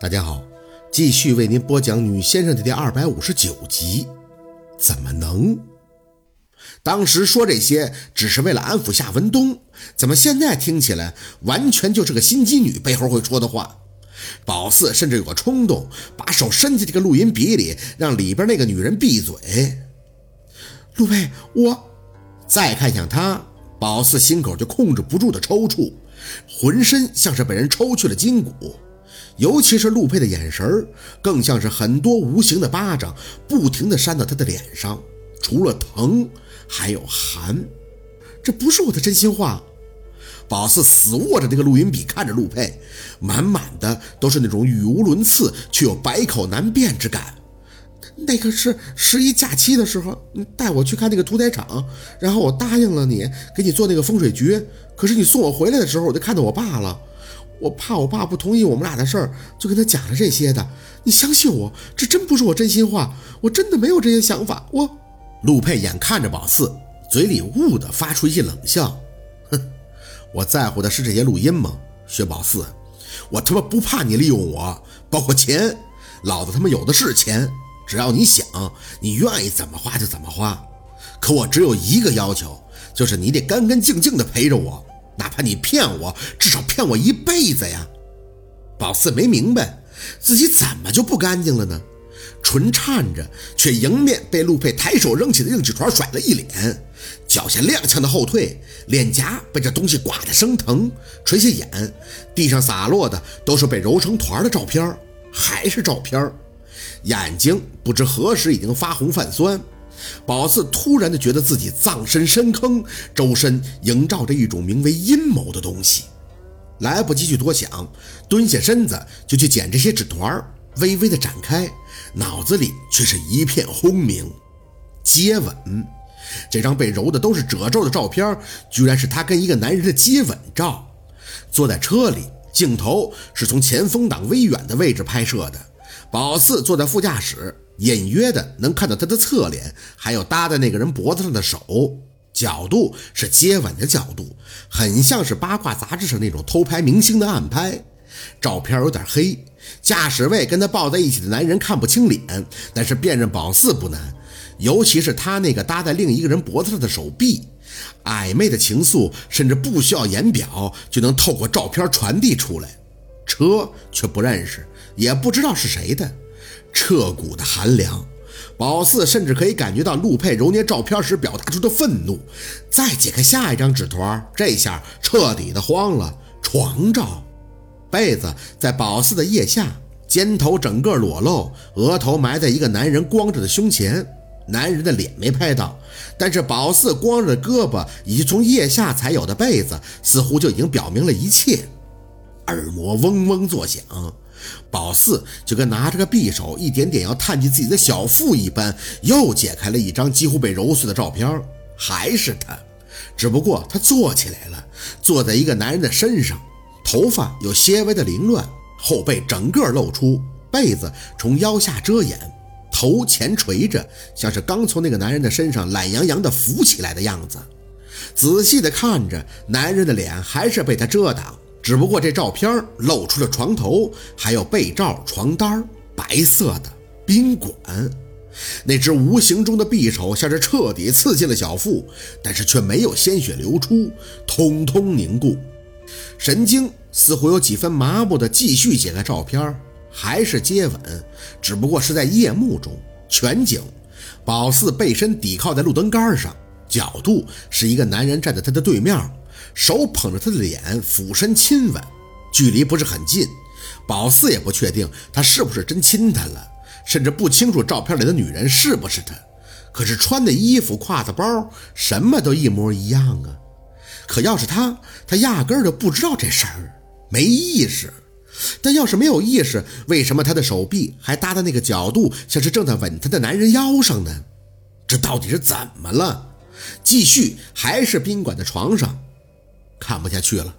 大家好，继续为您播讲《女先生》的第二百五十九集。怎么能？当时说这些只是为了安抚夏文东，怎么现在听起来完全就是个心机女背后会说的话？宝四甚至有个冲动，把手伸进这个录音笔里，让里边那个女人闭嘴。陆佩，我再看向他，宝四心口就控制不住的抽搐，浑身像是被人抽去了筋骨。尤其是陆佩的眼神更像是很多无形的巴掌，不停地扇到他的脸上，除了疼，还有寒。这不是我的真心话。宝四死握着那个录音笔，看着陆佩，满满的都是那种语无伦次却又百口难辩之感。那个是十一假期的时候，你带我去看那个屠宰场，然后我答应了你，给你做那个风水局。可是你送我回来的时候，我就看到我爸了。我怕我爸不同意我们俩的事儿，就跟他讲了这些的。你相信我，这真不是我真心话，我真的没有这些想法。我，陆佩眼看着宝四，嘴里呜的发出一些冷笑，哼，我在乎的是这些录音吗？薛宝四，我他妈不怕你利用我，包括钱，老子他妈有的是钱，只要你想，你愿意怎么花就怎么花。可我只有一个要求，就是你得干干净净的陪着我。哪怕你骗我，至少骗我一辈子呀！宝四没明白自己怎么就不干净了呢？唇颤着，却迎面被陆佩抬手扔起的硬纸团甩了一脸，脚下踉跄的后退，脸颊被这东西刮得生疼，垂下眼，地上洒落的都是被揉成团的照片，还是照片，眼睛不知何时已经发红泛酸。宝四突然的觉得自己葬身深坑，周身萦绕着一种名为阴谋的东西，来不及去多想，蹲下身子就去捡这些纸团，微微的展开，脑子里却是一片轰鸣。接吻，这张被揉的都是褶皱的照片，居然是他跟一个男人的接吻照。坐在车里，镜头是从前风挡微远的位置拍摄的，宝四坐在副驾驶。隐约的能看到他的侧脸，还有搭在那个人脖子上的手，角度是接吻的角度，很像是八卦杂志上那种偷拍明星的暗拍。照片有点黑，驾驶位跟他抱在一起的男人看不清脸，但是辨认宝四不难，尤其是他那个搭在另一个人脖子上的手臂，暧昧的情愫甚至不需要言表就能透过照片传递出来。车却不认识，也不知道是谁的。彻骨的寒凉，宝四甚至可以感觉到陆佩揉捏照片时表达出的愤怒。再解开下一张纸团，这下彻底的慌了。床照，被子在宝四的腋下，肩头整个裸露，额头埋在一个男人光着的胸前。男人的脸没拍到，但是宝四光着的胳膊以及从腋下才有的被子，似乎就已经表明了一切。耳膜嗡嗡作响。宝四就跟拿着个匕首，一点点要探进自己的小腹一般，又解开了一张几乎被揉碎的照片，还是他，只不过他坐起来了，坐在一个男人的身上，头发有些微的凌乱，后背整个露出，被子从腰下遮掩，头前垂着，像是刚从那个男人的身上懒洋洋地浮起来的样子。仔细地看着，男人的脸还是被他遮挡。只不过这照片露出了床头，还有被罩、床单，白色的宾馆。那只无形中的匕首像是彻底刺进了小腹，但是却没有鲜血流出，通通凝固。神经似乎有几分麻木的继续解开照片，还是接吻，只不过是在夜幕中，全景。宝四背身抵靠在路灯杆上，角度是一个男人站在他的对面。手捧着他的脸，俯身亲吻，距离不是很近。宝四也不确定他是不是真亲他了，甚至不清楚照片里的女人是不是他。可是穿的衣服、挎的包，什么都一模一样啊。可要是他，他压根儿就不知道这事儿，没意识。但要是没有意识，为什么他的手臂还搭的那个角度，像是正在吻他的男人腰上呢？这到底是怎么了？继续，还是宾馆的床上。看不下去了，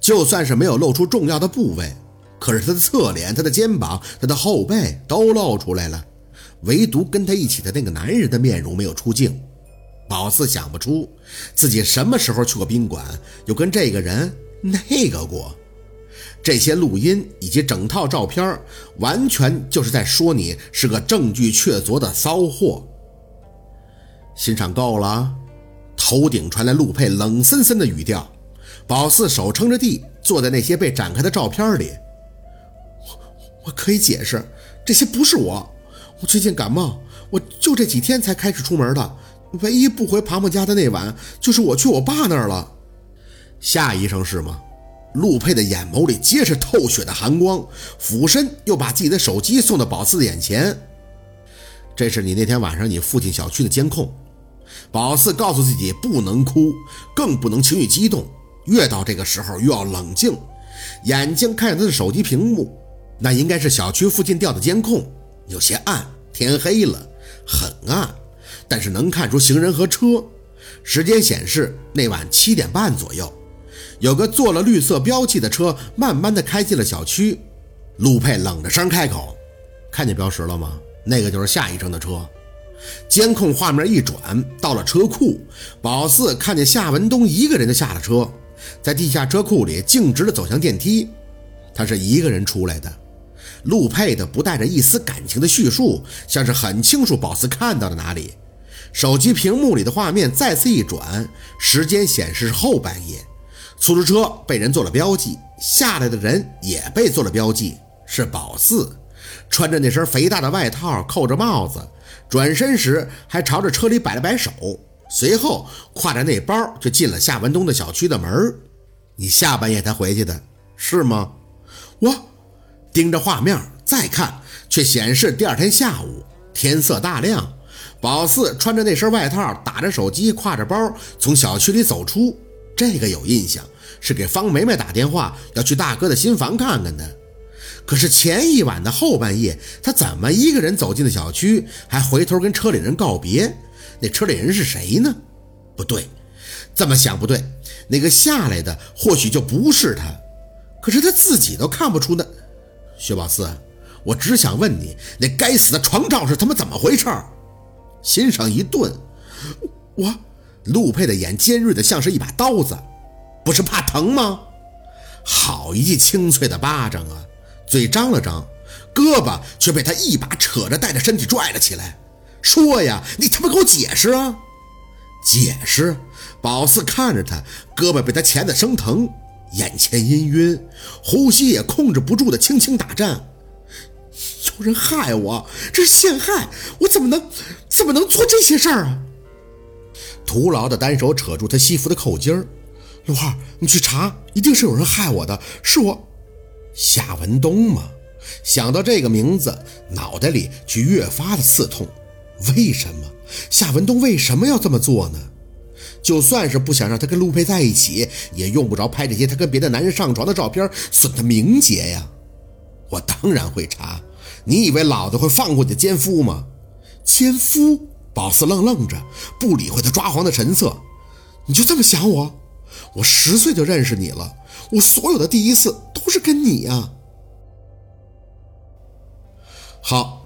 就算是没有露出重要的部位，可是他的侧脸、他的肩膀、他的后背都露出来了，唯独跟他一起的那个男人的面容没有出镜。宝四想不出自己什么时候去过宾馆，又跟这个人那个过。这些录音以及整套照片，完全就是在说你是个证据确凿的骚货。欣赏够了？头顶传来陆佩冷森森的语调。宝四手撑着地，坐在那些被展开的照片里。我我可以解释，这些不是我。我最近感冒，我就这几天才开始出门的。唯一不回庞庞家的那晚，就是我去我爸那儿了。夏医生是吗？陆佩的眼眸里皆是透血的寒光，俯身又把自己的手机送到宝四的眼前。这是你那天晚上你父亲小区的监控。宝四告诉自己不能哭，更不能情绪激动。越到这个时候，越要冷静。眼睛看着他的手机屏幕，那应该是小区附近调的监控，有些暗，天黑了，很暗，但是能看出行人和车。时间显示那晚七点半左右，有个做了绿色标记的车慢慢的开进了小区。陆佩冷着声开口：“看见标识了吗？那个就是夏医生的车。”监控画面一转，到了车库，宝四看见夏文东一个人就下了车。在地下车库里，径直地走向电梯。他是一个人出来的。陆佩的不带着一丝感情的叙述，像是很清楚宝四看到了哪里。手机屏幕里的画面再次一转，时间显示是后半夜。出租车被人做了标记，下来的人也被做了标记，是宝四，穿着那身肥大的外套，扣着帽子，转身时还朝着车里摆了摆手。随后挎着那包就进了夏文东的小区的门你下半夜才回去的是吗？我盯着画面再看，却显示第二天下午天色大亮，宝四穿着那身外套，打着手机，挎着包从小区里走出。这个有印象，是给方梅梅打电话要去大哥的新房看看的。可是前一晚的后半夜，他怎么一个人走进了小区，还回头跟车里人告别？那车里人是谁呢？不对，这么想不对。那个下来的或许就不是他，可是他自己都看不出那。薛宝四，我只想问你，那该死的床罩是他妈怎么回事？心上一顿，我陆佩的眼尖锐的像是一把刀子，不是怕疼吗？好一记清脆的巴掌啊！嘴张了张，胳膊却被他一把扯着，带着身体拽了起来。说呀，你他妈给我解释啊！解释。宝四看着他，胳膊被他钳得生疼，眼前氤氲，呼吸也控制不住的轻轻打颤。有人害我，这是陷害！我怎么能怎么能做这些事儿啊？徒劳的单手扯住他西服的扣襟儿。陆浩，你去查，一定是有人害我的，是我。夏文东吗？想到这个名字，脑袋里却越发的刺痛。为什么夏文东为什么要这么做呢？就算是不想让他跟陆佩在一起，也用不着拍这些他跟别的男人上床的照片，损他名节呀！我当然会查，你以为老子会放过你的奸夫吗？奸夫？宝四愣愣着，不理会他抓狂的神色。你就这么想我？我十岁就认识你了，我所有的第一次都是跟你呀。好。